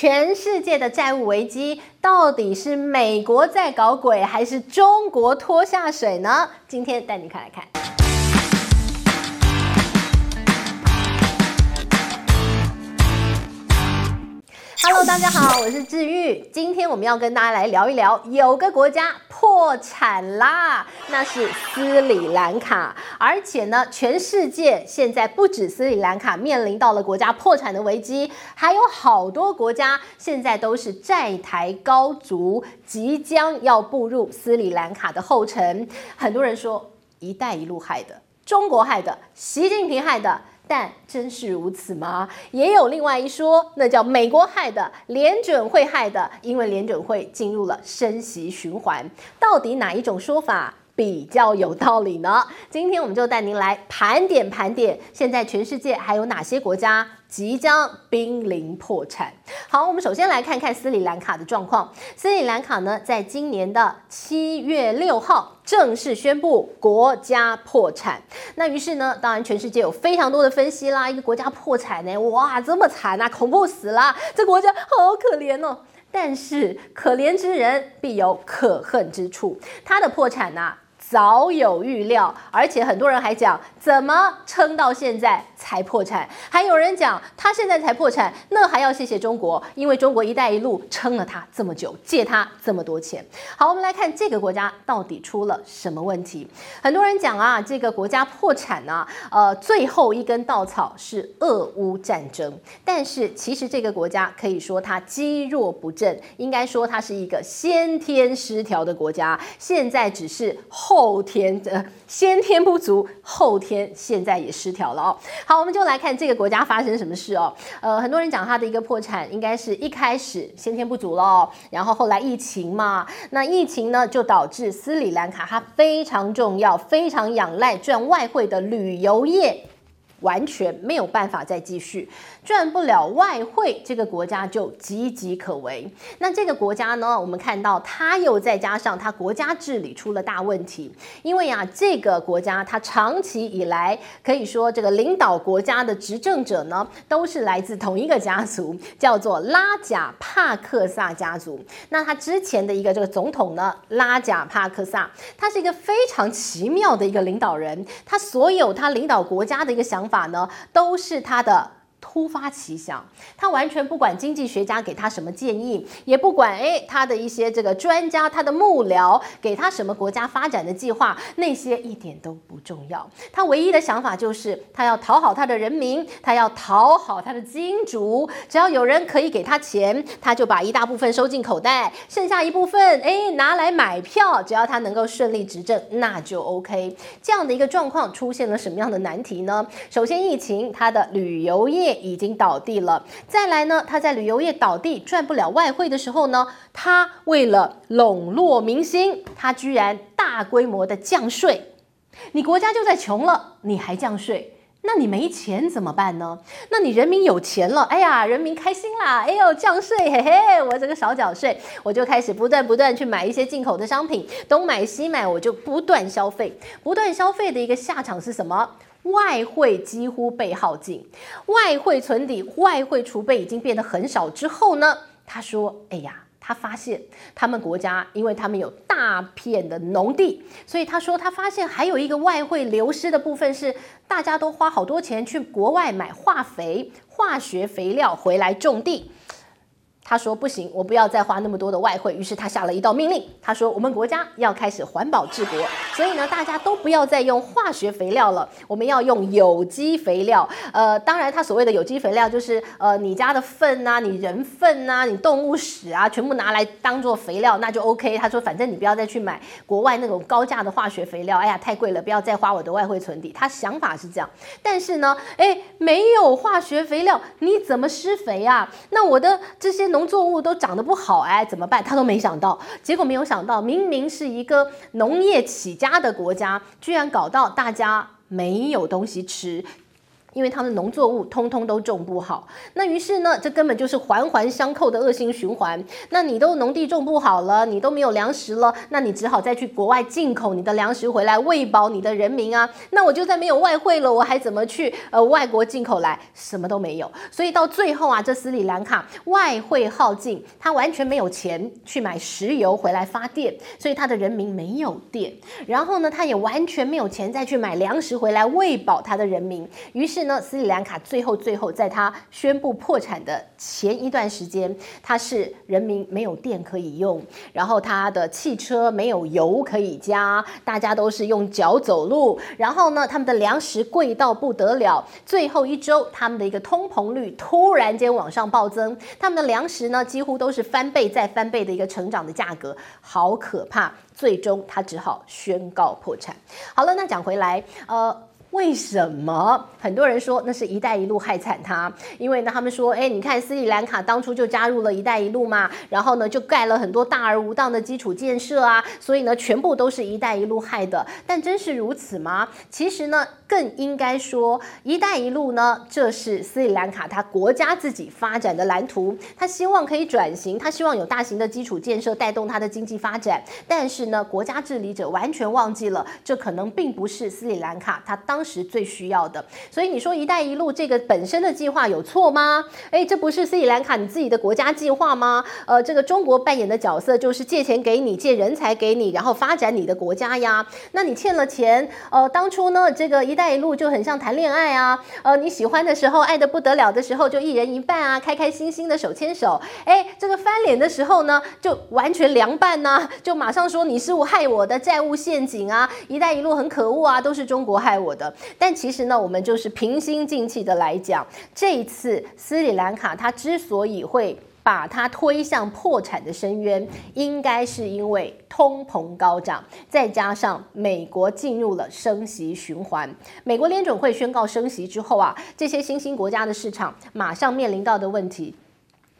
全世界的债务危机到底是美国在搞鬼，还是中国拖下水呢？今天带你看来看。Hello，大家好，我是治愈。今天我们要跟大家来聊一聊，有个国家破产啦，那是斯里兰卡。而且呢，全世界现在不止斯里兰卡面临到了国家破产的危机，还有好多国家现在都是债台高筑，即将要步入斯里兰卡的后尘。很多人说，一带一路害的，中国害的，习近平害的。但真是如此吗？也有另外一说，那叫美国害的，联准会害的，因为联准会进入了升息循环。到底哪一种说法比较有道理呢？今天我们就带您来盘点盘点，现在全世界还有哪些国家即将濒临破产。好，我们首先来看看斯里兰卡的状况。斯里兰卡呢，在今年的七月六号正式宣布国家破产。那于是呢，当然全世界有非常多的分析啦。一个国家破产呢，哇，这么惨啊，恐怖死了，这国家好可怜哦。但是可怜之人必有可恨之处，他的破产啊。早有预料，而且很多人还讲，怎么撑到现在才破产？还有人讲，他现在才破产，那还要谢谢中国，因为中国“一带一路”撑了他这么久，借他这么多钱。好，我们来看这个国家到底出了什么问题。很多人讲啊，这个国家破产啊，呃，最后一根稻草是俄乌战争。但是其实这个国家可以说它积弱不振，应该说它是一个先天失调的国家，现在只是后。后天的先天不足，后天现在也失调了哦。好，我们就来看这个国家发生什么事哦。呃，很多人讲它的一个破产，应该是一开始先天不足了，然后后来疫情嘛，那疫情呢就导致斯里兰卡它非常重要、非常仰赖赚外汇的旅游业。完全没有办法再继续赚不了外汇，这个国家就岌岌可危。那这个国家呢，我们看到它又再加上它国家治理出了大问题，因为啊，这个国家它长期以来可以说这个领导国家的执政者呢，都是来自同一个家族，叫做拉贾帕克萨家族。那他之前的一个这个总统呢，拉贾帕克萨，他是一个非常奇妙的一个领导人，他所有他领导国家的一个想法呢，都是他的。突发奇想，他完全不管经济学家给他什么建议，也不管诶他的一些这个专家、他的幕僚给他什么国家发展的计划，那些一点都不重要。他唯一的想法就是他要讨好他的人民，他要讨好他的金主。只要有人可以给他钱，他就把一大部分收进口袋，剩下一部分诶拿来买票。只要他能够顺利执政，那就 OK。这样的一个状况出现了什么样的难题呢？首先，疫情，他的旅游业。已经倒闭了。再来呢，他在旅游业倒闭赚不了外汇的时候呢，他为了笼络民心，他居然大规模的降税。你国家就在穷了，你还降税，那你没钱怎么办呢？那你人民有钱了，哎呀，人民开心啦，哎呦，降税，嘿嘿，我这个少缴税，我就开始不断不断去买一些进口的商品，东买西买，我就不断消费，不断消费的一个下场是什么？外汇几乎被耗尽，外汇存底、外汇储备已经变得很少。之后呢，他说：“哎呀，他发现他们国家，因为他们有大片的农地，所以他说他发现还有一个外汇流失的部分是，大家都花好多钱去国外买化肥、化学肥料回来种地。”他说不行，我不要再花那么多的外汇。于是他下了一道命令，他说我们国家要开始环保治国，所以呢，大家都不要再用化学肥料了，我们要用有机肥料。呃，当然他所谓的有机肥料就是呃你家的粪啊，你人粪啊，你动物屎啊，全部拿来当做肥料，那就 OK。他说反正你不要再去买国外那种高价的化学肥料，哎呀太贵了，不要再花我的外汇存底。他想法是这样，但是呢，哎，没有化学肥料，你怎么施肥啊？那我的这些农农作物都长得不好，哎，怎么办？他都没想到，结果没有想到，明明是一个农业起家的国家，居然搞到大家没有东西吃。因为他们的农作物通通都种不好，那于是呢，这根本就是环环相扣的恶性循环。那你都农地种不好了，你都没有粮食了，那你只好再去国外进口你的粮食回来喂饱你的人民啊。那我就算没有外汇了，我还怎么去呃外国进口来？什么都没有。所以到最后啊，这斯里兰卡外汇耗尽，他完全没有钱去买石油回来发电，所以他的人民没有电。然后呢，他也完全没有钱再去买粮食回来喂饱他的人民。于是是呢，斯里兰卡最后最后在他宣布破产的前一段时间，他是人民没有电可以用，然后他的汽车没有油可以加，大家都是用脚走路，然后呢，他们的粮食贵到不得了，最后一周他们的一个通膨率突然间往上暴增，他们的粮食呢几乎都是翻倍再翻倍的一个成长的价格，好可怕，最终他只好宣告破产。好了，那讲回来，呃。为什么很多人说那是一带一路害惨他？因为呢，他们说，哎，你看斯里兰卡当初就加入了一带一路嘛，然后呢就盖了很多大而无当的基础建设啊，所以呢全部都是一带一路害的。但真是如此吗？其实呢，更应该说一带一路呢，这是斯里兰卡他国家自己发展的蓝图，他希望可以转型，他希望有大型的基础建设带动他的经济发展。但是呢，国家治理者完全忘记了，这可能并不是斯里兰卡他当。当时最需要的，所以你说“一带一路”这个本身的计划有错吗？哎，这不是斯里兰卡你自己的国家计划吗？呃，这个中国扮演的角色就是借钱给你，借人才给你，然后发展你的国家呀。那你欠了钱，呃，当初呢，这个“一带一路”就很像谈恋爱啊，呃，你喜欢的时候，爱得不得了的时候，就一人一半啊，开开心心的手牵手。哎，这个翻脸的时候呢，就完全凉拌呐、就马上说你是我害我的债务陷阱啊，“一带一路”很可恶啊，都是中国害我的。但其实呢，我们就是平心静气的来讲，这一次斯里兰卡它之所以会把它推向破产的深渊，应该是因为通膨高涨，再加上美国进入了升息循环。美国联准会宣告升息之后啊，这些新兴国家的市场马上面临到的问题。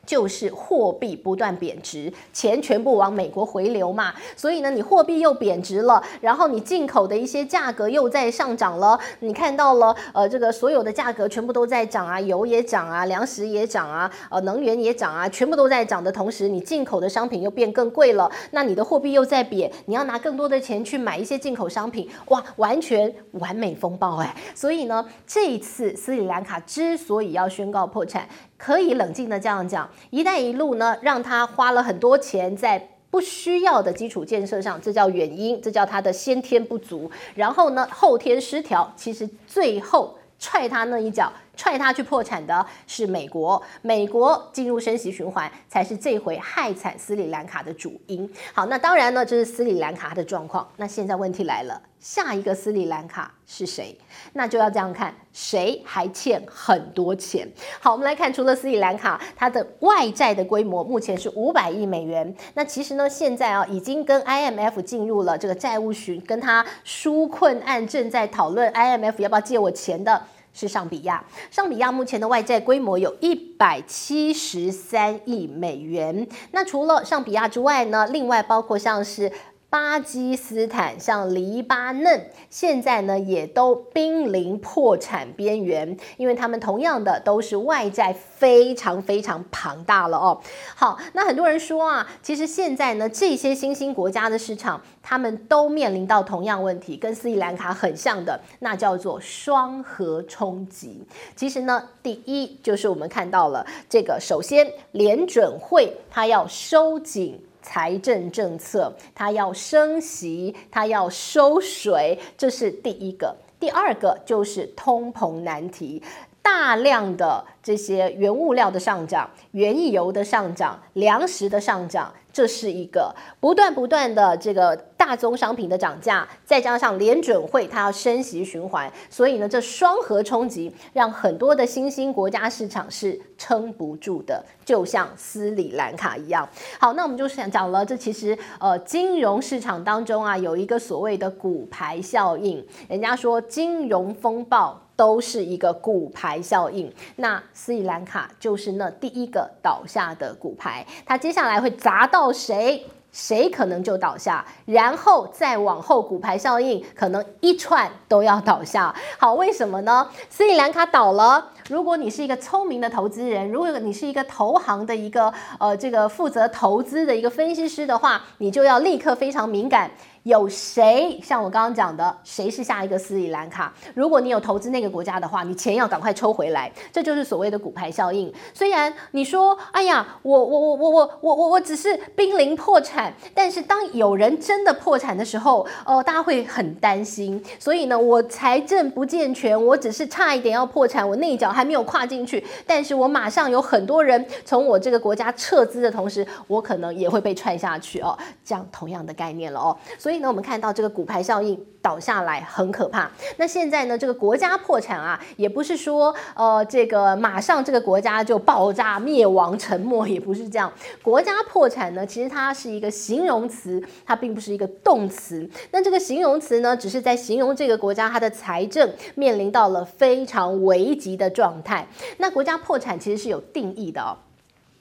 就是货币不断贬值，钱全部往美国回流嘛，所以呢，你货币又贬值了，然后你进口的一些价格又在上涨了，你看到了，呃，这个所有的价格全部都在涨啊，油也涨啊，粮食也涨啊，呃，能源也涨啊，全部都在涨的同时，你进口的商品又变更贵了，那你的货币又在贬，你要拿更多的钱去买一些进口商品，哇，完全完美风暴哎，所以呢，这一次斯里兰卡之所以要宣告破产。可以冷静的这样讲，“一带一路”呢，让他花了很多钱在不需要的基础建设上，这叫原因，这叫他的先天不足。然后呢，后天失调，其实最后踹他那一脚。踹他去破产的是美国，美国进入升息循环才是这回害惨斯里兰卡的主因。好，那当然呢，这是斯里兰卡的状况。那现在问题来了，下一个斯里兰卡是谁？那就要这样看，谁还欠很多钱？好，我们来看，除了斯里兰卡，它的外债的规模目前是五百亿美元。那其实呢，现在啊，已经跟 IMF 进入了这个债务循，跟他纾困案正在讨论 IMF 要不要借我钱的。是上比亚，上比亚目前的外债规模有一百七十三亿美元。那除了上比亚之外呢，另外包括像是。巴基斯坦、像黎巴嫩，现在呢也都濒临破产边缘，因为他们同样的都是外债非常非常庞大了哦。好，那很多人说啊，其实现在呢这些新兴国家的市场，他们都面临到同样问题，跟斯里兰卡很像的，那叫做双核冲击。其实呢，第一就是我们看到了这个，首先联准会它要收紧。财政政策，它要升息，它要收水，这是第一个。第二个就是通膨难题，大量的这些原物料的上涨，原油的上涨，粮食的上涨。这是一个不断不断的这个大宗商品的涨价，再加上联准会它要升息循环，所以呢，这双核冲击让很多的新兴国家市场是撑不住的，就像斯里兰卡一样。好，那我们就想讲了，这其实呃金融市场当中啊有一个所谓的骨牌效应，人家说金融风暴。都是一个骨牌效应，那斯里兰卡就是那第一个倒下的骨牌，它接下来会砸到谁？谁可能就倒下，然后再往后骨牌效应可能一串都要倒下。好，为什么呢？斯里兰卡倒了，如果你是一个聪明的投资人，如果你是一个投行的一个呃这个负责投资的一个分析师的话，你就要立刻非常敏感。有谁像我刚刚讲的，谁是下一个斯里兰卡？如果你有投资那个国家的话，你钱要赶快抽回来，这就是所谓的骨牌效应。虽然你说，哎呀，我我我我我我我我只是濒临破产，但是当有人真的破产的时候，呃，大家会很担心。所以呢，我财政不健全，我只是差一点要破产，我那一脚还没有跨进去，但是我马上有很多人从我这个国家撤资的同时，我可能也会被踹下去哦。这样同样的概念了哦，所以。那我们看到这个骨牌效应倒下来很可怕。那现在呢，这个国家破产啊，也不是说呃这个马上这个国家就爆炸灭亡沉没，也不是这样。国家破产呢，其实它是一个形容词，它并不是一个动词。那这个形容词呢，只是在形容这个国家它的财政面临到了非常危急的状态。那国家破产其实是有定义的哦。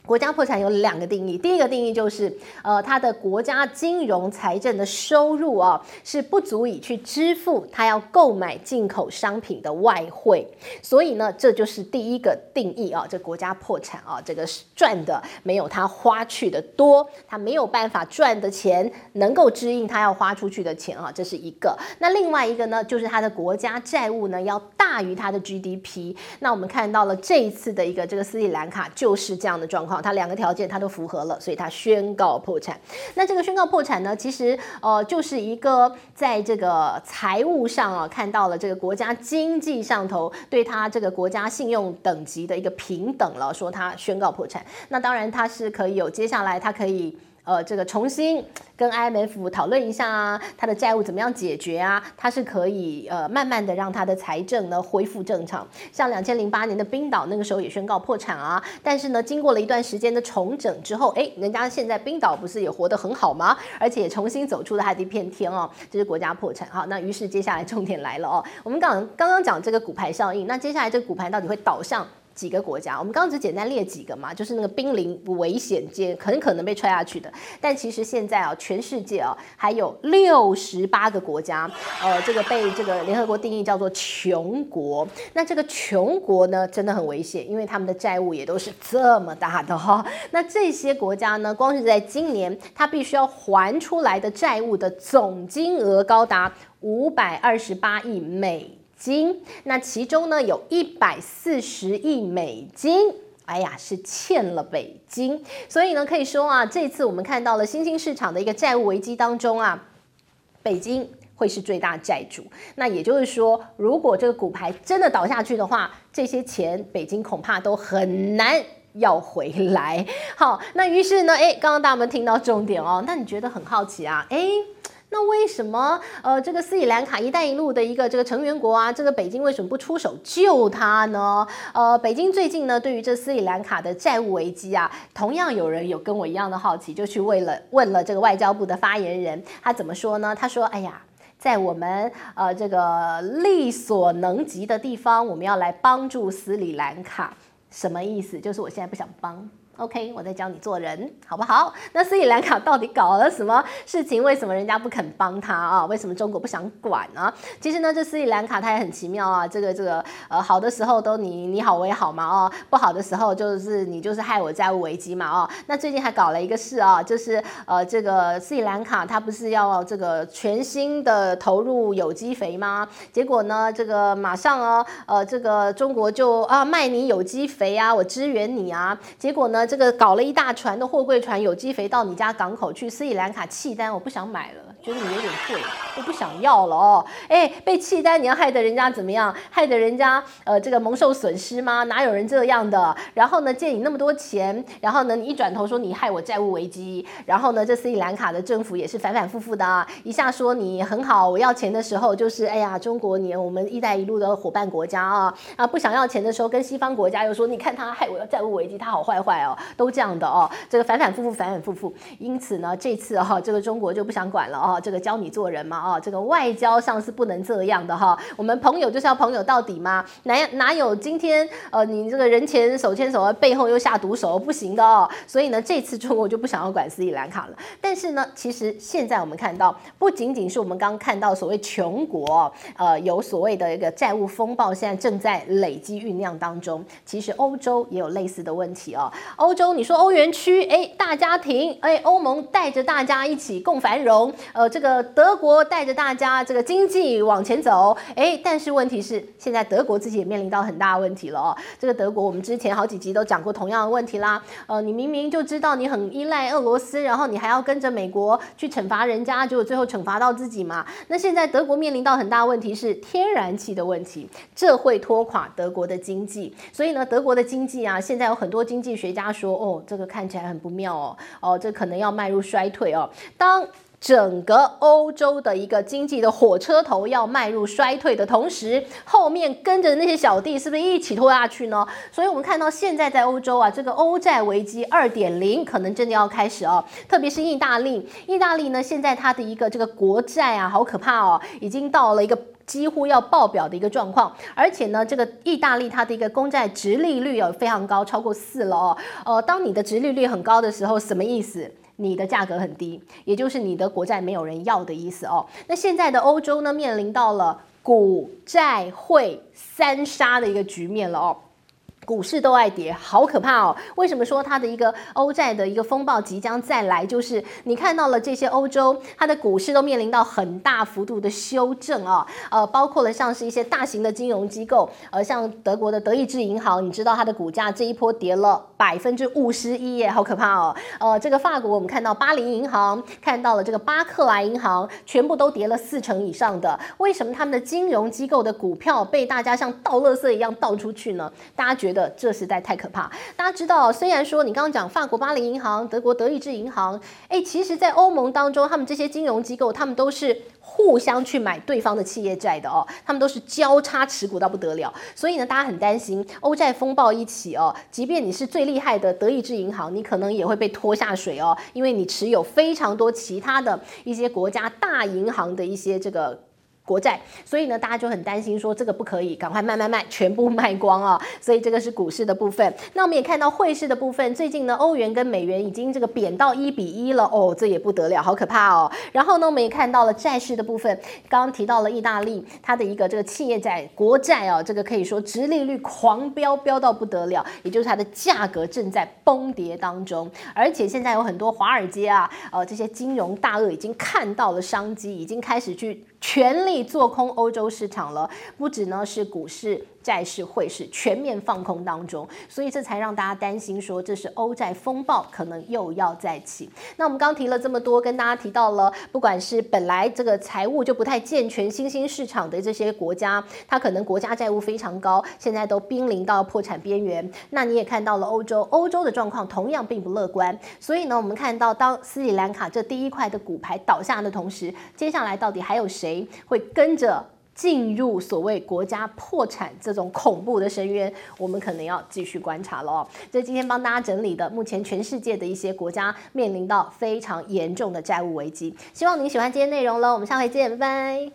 国家破产有两个定义，第一个定义就是，呃，它的国家金融财政的收入啊，是不足以去支付它要购买进口商品的外汇，所以呢，这就是第一个定义啊，这国家破产啊，这个赚的没有它花去的多，它没有办法赚的钱能够支应它要花出去的钱啊，这是一个。那另外一个呢，就是它的国家债务呢要大于它的 GDP。那我们看到了这一次的一个这个斯里兰卡就是这样的状况。他两个条件他都符合了，所以他宣告破产。那这个宣告破产呢，其实呃就是一个在这个财务上啊看到了这个国家经济上头对他这个国家信用等级的一个平等了，说他宣告破产。那当然他是可以有接下来他可以。呃，这个重新跟 IMF 讨论一下啊，他的债务怎么样解决啊？他是可以呃慢慢的让他的财政呢恢复正常。像两千零八年的冰岛那个时候也宣告破产啊，但是呢经过了一段时间的重整之后，哎，人家现在冰岛不是也活得很好吗？而且重新走出了他的一片天哦，这是国家破产。好，那于是接下来重点来了哦，我们刚刚刚讲这个骨牌效应，那接下来这个骨牌到底会倒向？几个国家，我们刚刚只简单列几个嘛，就是那个濒临危险间，很可能被踹下去的。但其实现在啊，全世界啊，还有六十八个国家，呃，这个被这个联合国定义叫做穷国。那这个穷国呢，真的很危险，因为他们的债务也都是这么大的哈。那这些国家呢，光是在今年，它必须要还出来的债务的总金额高达五百二十八亿美。金，那其中呢，有一百四十亿美金，哎呀，是欠了北京。所以呢，可以说啊，这次我们看到了新兴市场的一个债务危机当中啊，北京会是最大债主。那也就是说，如果这个骨牌真的倒下去的话，这些钱北京恐怕都很难要回来。好，那于是呢，哎，刚刚大家们听到重点哦？那你觉得很好奇啊？哎。那为什么呃这个斯里兰卡“一带一路”的一个这个成员国啊，这个北京为什么不出手救他呢？呃，北京最近呢对于这斯里兰卡的债务危机啊，同样有人有跟我一样的好奇，就去问了问了这个外交部的发言人，他怎么说呢？他说：“哎呀，在我们呃这个力所能及的地方，我们要来帮助斯里兰卡，什么意思？就是我现在不想帮。” OK，我在教你做人，好不好？那斯里兰卡到底搞了什么事情？为什么人家不肯帮他啊？为什么中国不想管呢？其实呢，这斯里兰卡它也很奇妙啊。这个这个呃，好的时候都你你好我也好嘛哦，不好的时候就是你就是害我债务危机嘛哦。那最近还搞了一个事啊，就是呃这个斯里兰卡它不是要这个全新的投入有机肥吗？结果呢，这个马上哦呃这个中国就啊卖你有机肥啊，我支援你啊。结果呢？这个搞了一大船的货柜船有机肥到你家港口去，斯里兰卡弃单，我不想买了，觉得你有点贵，我不想要了哦。哎，被弃单，你要害得人家怎么样？害得人家呃这个蒙受损失吗？哪有人这样的？然后呢，借你那么多钱，然后呢，你一转头说你害我债务危机，然后呢，这斯里兰卡的政府也是反反复复的啊，一下说你很好，我要钱的时候就是哎呀，中国你我们一带一路的伙伴国家啊啊，不想要钱的时候跟西方国家又说你看他害我债务危机，他好坏坏哦。都这样的哦，这个反反复复，反反复复，因此呢，这次哈、哦，这个中国就不想管了哦，这个教你做人嘛，哦，这个外交上是不能这样的哈。我们朋友就是要朋友到底嘛？哪哪有今天呃，你这个人前手牵手，背后又下毒手，不行的哦。所以呢，这次中国就不想要管斯里兰卡了。但是呢，其实现在我们看到，不仅仅是我们刚刚看到所谓穷国，呃，有所谓的一个债务风暴，现在正在累积酝酿当中。其实欧洲也有类似的问题哦。欧洲，你说欧元区，哎，大家庭，哎，欧盟带着大家一起共繁荣，呃，这个德国带着大家这个经济往前走，哎，但是问题是，现在德国自己也面临到很大的问题了哦。这个德国，我们之前好几集都讲过同样的问题啦。呃，你明明就知道你很依赖俄罗斯，然后你还要跟着美国去惩罚人家，结果最后惩罚到自己嘛。那现在德国面临到很大的问题是天然气的问题，这会拖垮德国的经济。所以呢，德国的经济啊，现在有很多经济学家说，哦，这个看起来很不妙哦，哦，这可能要迈入衰退哦。当整个欧洲的一个经济的火车头要迈入衰退的同时，后面跟着那些小弟是不是一起拖下去呢？所以我们看到现在在欧洲啊，这个欧债危机二点零可能真的要开始哦。特别是意大利，意大利呢现在它的一个这个国债啊，好可怕哦，已经到了一个几乎要爆表的一个状况。而且呢，这个意大利它的一个公债殖利率有非常高，超过四了哦。呃，当你的殖利率很高的时候，什么意思？你的价格很低，也就是你的国债没有人要的意思哦。那现在的欧洲呢，面临到了股债汇三杀的一个局面了哦。股市都爱跌，好可怕哦！为什么说它的一个欧债的一个风暴即将再来？就是你看到了这些欧洲，它的股市都面临到很大幅度的修正啊，呃，包括了像是一些大型的金融机构，呃，像德国的德意志银行，你知道它的股价这一波跌了百分之五十一耶，好可怕哦！呃，这个法国我们看到巴黎银行，看到了这个巴克莱银行，全部都跌了四成以上的。为什么他们的金融机构的股票被大家像倒垃圾一样倒出去呢？大家觉得？这实在太可怕。大家知道，虽然说你刚刚讲法国巴黎银行、德国德意志银行，哎，其实，在欧盟当中，他们这些金融机构，他们都是互相去买对方的企业债的哦，他们都是交叉持股到不得了。所以呢，大家很担心欧债风暴一起哦，即便你是最厉害的德意志银行，你可能也会被拖下水哦，因为你持有非常多其他的一些国家大银行的一些这个。国债，所以呢，大家就很担心，说这个不可以，赶快卖卖卖，全部卖光啊！所以这个是股市的部分。那我们也看到汇市的部分，最近呢，欧元跟美元已经这个贬到一比一了哦，这也不得了，好可怕哦。然后呢，我们也看到了债市的部分，刚刚提到了意大利，它的一个这个企业债国债啊，这个可以说殖利率狂飙，飙到不得了，也就是它的价格正在崩跌当中。而且现在有很多华尔街啊，呃，这些金融大鳄已经看到了商机，已经开始去。全力做空欧洲市场了，不止呢是股市。债市汇市全面放空当中，所以这才让大家担心说，这是欧债风暴可能又要再起。那我们刚提了这么多，跟大家提到了，不管是本来这个财务就不太健全、新兴市场的这些国家，它可能国家债务非常高，现在都濒临到破产边缘。那你也看到了欧洲，欧洲的状况同样并不乐观。所以呢，我们看到当斯里兰卡这第一块的骨牌倒下的同时，接下来到底还有谁会跟着？进入所谓国家破产这种恐怖的深渊，我们可能要继续观察了哦。这今天帮大家整理的，目前全世界的一些国家面临到非常严重的债务危机。希望你喜欢今天内容喽，我们下回见，拜拜。